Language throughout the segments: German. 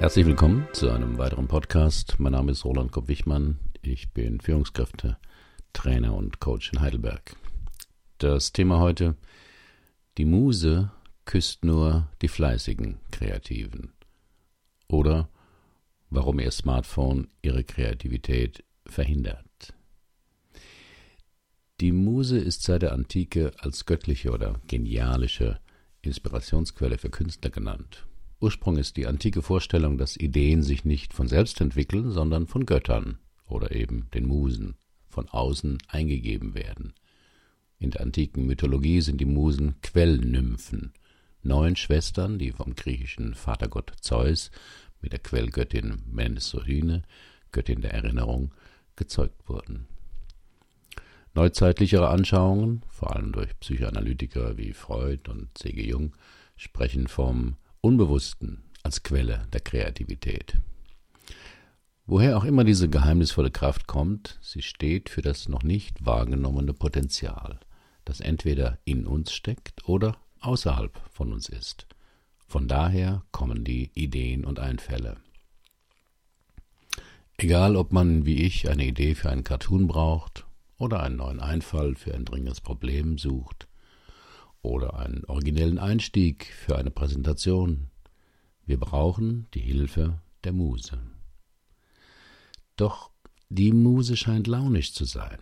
Herzlich willkommen zu einem weiteren Podcast. Mein Name ist Roland Kopp-Wichmann. Ich bin Führungskräfte, Trainer und Coach in Heidelberg. Das Thema heute: Die Muse küsst nur die fleißigen Kreativen. Oder warum ihr Smartphone ihre Kreativität verhindert. Die Muse ist seit der Antike als göttliche oder genialische Inspirationsquelle für Künstler genannt. Ursprung ist die antike Vorstellung, dass Ideen sich nicht von selbst entwickeln, sondern von Göttern oder eben den Musen von außen eingegeben werden. In der antiken Mythologie sind die Musen Quellnymphen, neun Schwestern, die vom griechischen Vatergott Zeus mit der Quellgöttin Mensohyne, Göttin der Erinnerung, gezeugt wurden. Neuzeitlichere Anschauungen, vor allem durch Psychoanalytiker wie Freud und C.G. Jung, sprechen vom Unbewussten als Quelle der Kreativität. Woher auch immer diese geheimnisvolle Kraft kommt, sie steht für das noch nicht wahrgenommene Potenzial, das entweder in uns steckt oder außerhalb von uns ist. Von daher kommen die Ideen und Einfälle. Egal, ob man wie ich eine Idee für einen Cartoon braucht oder einen neuen Einfall für ein dringendes Problem sucht oder einen originellen Einstieg für eine Präsentation. Wir brauchen die Hilfe der Muse. Doch die Muse scheint launisch zu sein.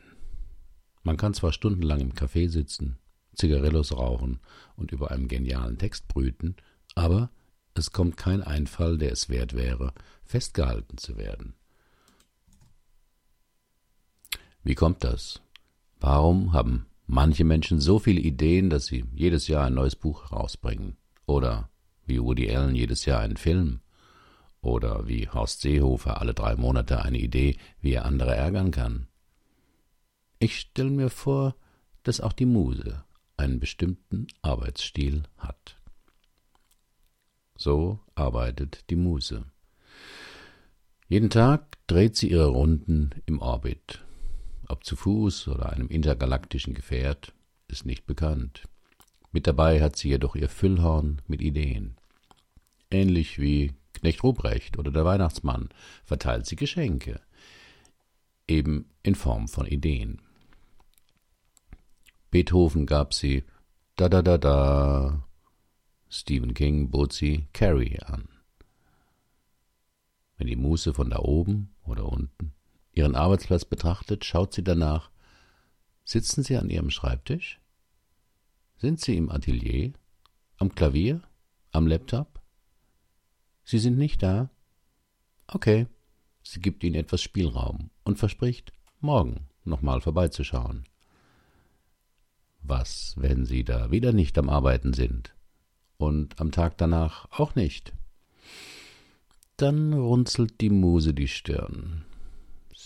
Man kann zwar stundenlang im Café sitzen, Zigarillos rauchen und über einem genialen Text brüten, aber es kommt kein Einfall, der es wert wäre, festgehalten zu werden. Wie kommt das? Warum haben manche Menschen so viele Ideen, dass sie jedes Jahr ein neues Buch herausbringen? Oder wie Woody Allen jedes Jahr einen Film? Oder wie Horst Seehofer alle drei Monate eine Idee, wie er andere ärgern kann? Ich stelle mir vor, dass auch die Muse einen bestimmten Arbeitsstil hat. So arbeitet die Muse. Jeden Tag dreht sie ihre Runden im Orbit ob zu Fuß oder einem intergalaktischen Gefährt, ist nicht bekannt. Mit dabei hat sie jedoch ihr Füllhorn mit Ideen. Ähnlich wie Knecht Ruprecht oder der Weihnachtsmann verteilt sie Geschenke, eben in Form von Ideen. Beethoven gab sie da da da da, Stephen King bot sie Carrie an. Wenn die Muße von da oben oder unten Ihren Arbeitsplatz betrachtet, schaut sie danach. Sitzen Sie an Ihrem Schreibtisch? Sind Sie im Atelier? Am Klavier? Am Laptop? Sie sind nicht da? Okay. Sie gibt Ihnen etwas Spielraum und verspricht, morgen nochmal vorbeizuschauen. Was, wenn Sie da wieder nicht am Arbeiten sind und am Tag danach auch nicht? Dann runzelt die Muse die Stirn.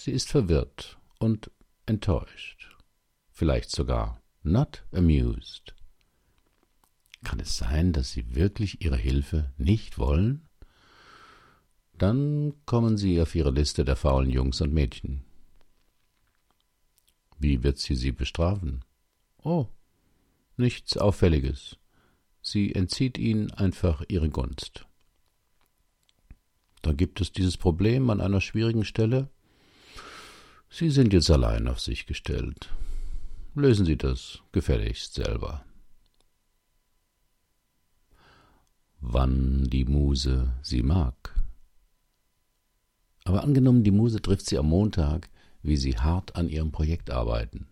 Sie ist verwirrt und enttäuscht, vielleicht sogar not amused. Kann es sein, dass Sie wirklich Ihre Hilfe nicht wollen? Dann kommen Sie auf Ihre Liste der faulen Jungs und Mädchen. Wie wird sie Sie bestrafen? Oh, nichts Auffälliges. Sie entzieht Ihnen einfach Ihre Gunst. Da gibt es dieses Problem an einer schwierigen Stelle, Sie sind jetzt allein auf sich gestellt. Lösen Sie das gefälligst selber. Wann die Muse sie mag. Aber angenommen, die Muse trifft sie am Montag, wie sie hart an ihrem Projekt arbeiten.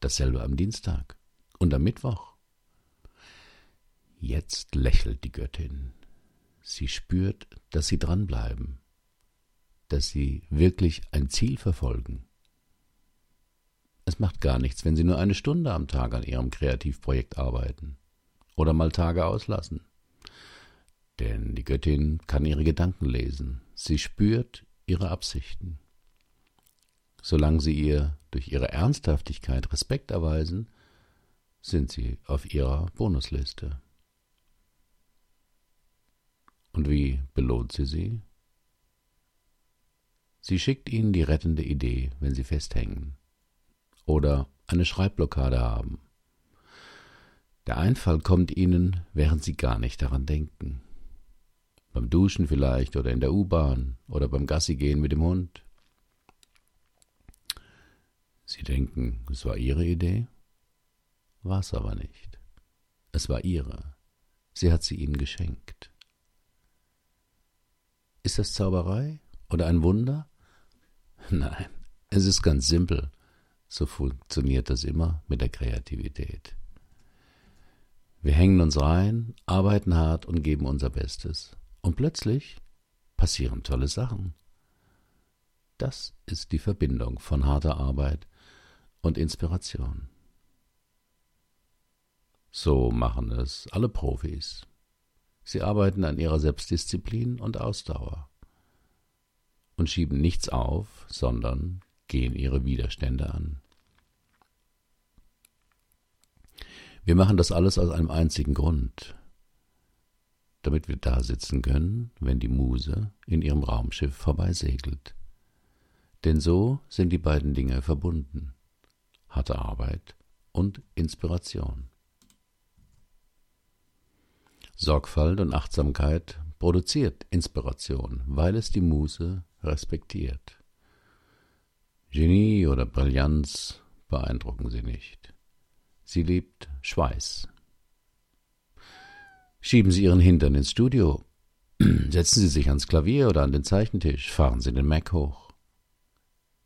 Dasselbe am Dienstag und am Mittwoch. Jetzt lächelt die Göttin. Sie spürt, dass sie dranbleiben dass sie wirklich ein Ziel verfolgen. Es macht gar nichts, wenn sie nur eine Stunde am Tag an ihrem Kreativprojekt arbeiten oder mal Tage auslassen. Denn die Göttin kann ihre Gedanken lesen, sie spürt ihre Absichten. Solange sie ihr durch ihre Ernsthaftigkeit Respekt erweisen, sind sie auf ihrer Bonusliste. Und wie belohnt sie sie? Sie schickt Ihnen die rettende Idee, wenn Sie festhängen oder eine Schreibblockade haben. Der Einfall kommt Ihnen, während Sie gar nicht daran denken. Beim Duschen vielleicht oder in der U-Bahn oder beim Gassigehen mit dem Hund. Sie denken, es war Ihre Idee? War es aber nicht. Es war Ihre. Sie hat sie Ihnen geschenkt. Ist das Zauberei oder ein Wunder? Nein, es ist ganz simpel. So funktioniert das immer mit der Kreativität. Wir hängen uns rein, arbeiten hart und geben unser Bestes. Und plötzlich passieren tolle Sachen. Das ist die Verbindung von harter Arbeit und Inspiration. So machen es alle Profis. Sie arbeiten an ihrer Selbstdisziplin und Ausdauer und schieben nichts auf, sondern gehen ihre Widerstände an. Wir machen das alles aus einem einzigen Grund, damit wir da sitzen können, wenn die Muse in ihrem Raumschiff vorbeisegelt. Denn so sind die beiden Dinge verbunden harte Arbeit und Inspiration. Sorgfalt und Achtsamkeit produziert Inspiration, weil es die Muse respektiert. Genie oder Brillanz beeindrucken sie nicht. Sie liebt Schweiß. Schieben Sie Ihren Hintern ins Studio. Setzen Sie sich ans Klavier oder an den Zeichentisch. Fahren Sie den Mac hoch.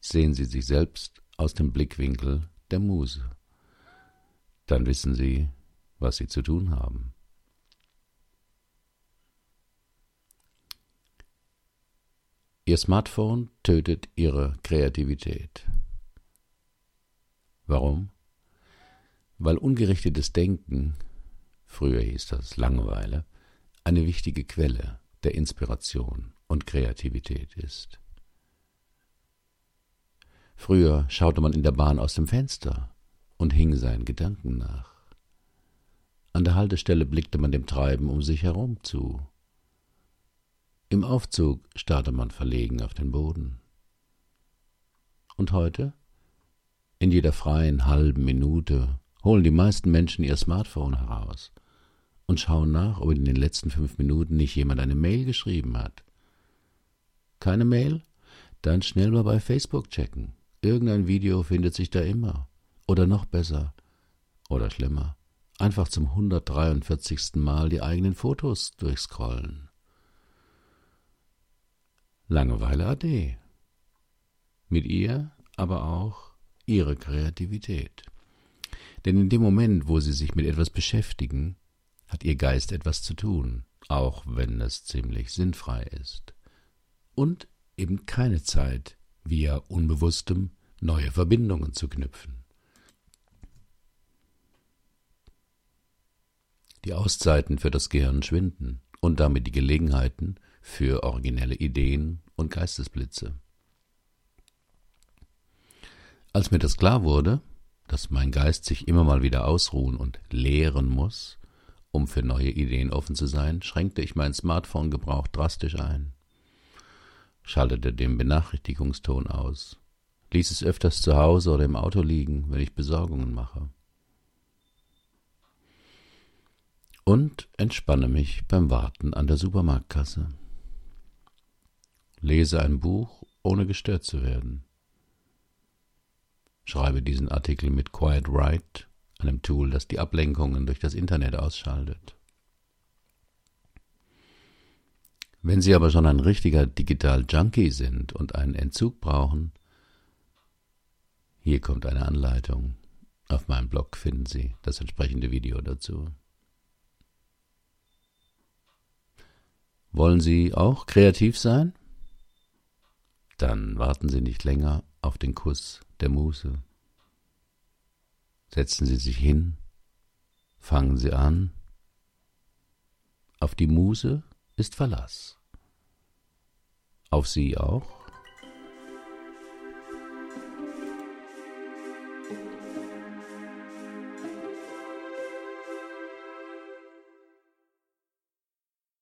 Sehen Sie sich selbst aus dem Blickwinkel der Muse. Dann wissen Sie, was Sie zu tun haben. Ihr Smartphone tötet Ihre Kreativität. Warum? Weil ungerichtetes Denken, früher hieß das Langeweile, eine wichtige Quelle der Inspiration und Kreativität ist. Früher schaute man in der Bahn aus dem Fenster und hing seinen Gedanken nach. An der Haltestelle blickte man dem Treiben um sich herum zu. Im Aufzug starrte man verlegen auf den Boden. Und heute? In jeder freien halben Minute holen die meisten Menschen ihr Smartphone heraus und schauen nach, ob in den letzten fünf Minuten nicht jemand eine Mail geschrieben hat. Keine Mail? Dann schnell mal bei Facebook checken. Irgendein Video findet sich da immer. Oder noch besser. Oder schlimmer. Einfach zum 143. Mal die eigenen Fotos durchscrollen. Langeweile AD. Mit ihr aber auch ihre Kreativität. Denn in dem Moment, wo sie sich mit etwas beschäftigen, hat ihr Geist etwas zu tun, auch wenn es ziemlich sinnfrei ist. Und eben keine Zeit via Unbewusstem neue Verbindungen zu knüpfen. Die Auszeiten für das Gehirn schwinden und damit die Gelegenheiten für originelle Ideen und Geistesblitze. Als mir das klar wurde, dass mein Geist sich immer mal wieder ausruhen und lehren muss, um für neue Ideen offen zu sein, schränkte ich meinen Smartphone-Gebrauch drastisch ein schaltete den Benachrichtigungston aus, ließ es öfters zu Hause oder im Auto liegen, wenn ich Besorgungen mache. Und entspanne mich beim Warten an der Supermarktkasse. Lese ein Buch, ohne gestört zu werden. Schreibe diesen Artikel mit Quiet Write, einem Tool, das die Ablenkungen durch das Internet ausschaltet. Wenn Sie aber schon ein richtiger Digital-Junkie sind und einen Entzug brauchen, hier kommt eine Anleitung. Auf meinem Blog finden Sie das entsprechende Video dazu. Wollen Sie auch kreativ sein? Dann warten Sie nicht länger auf den Kuss der Muse. Setzen Sie sich hin, fangen Sie an. Auf die Muse ist Verlass. Auf Sie auch?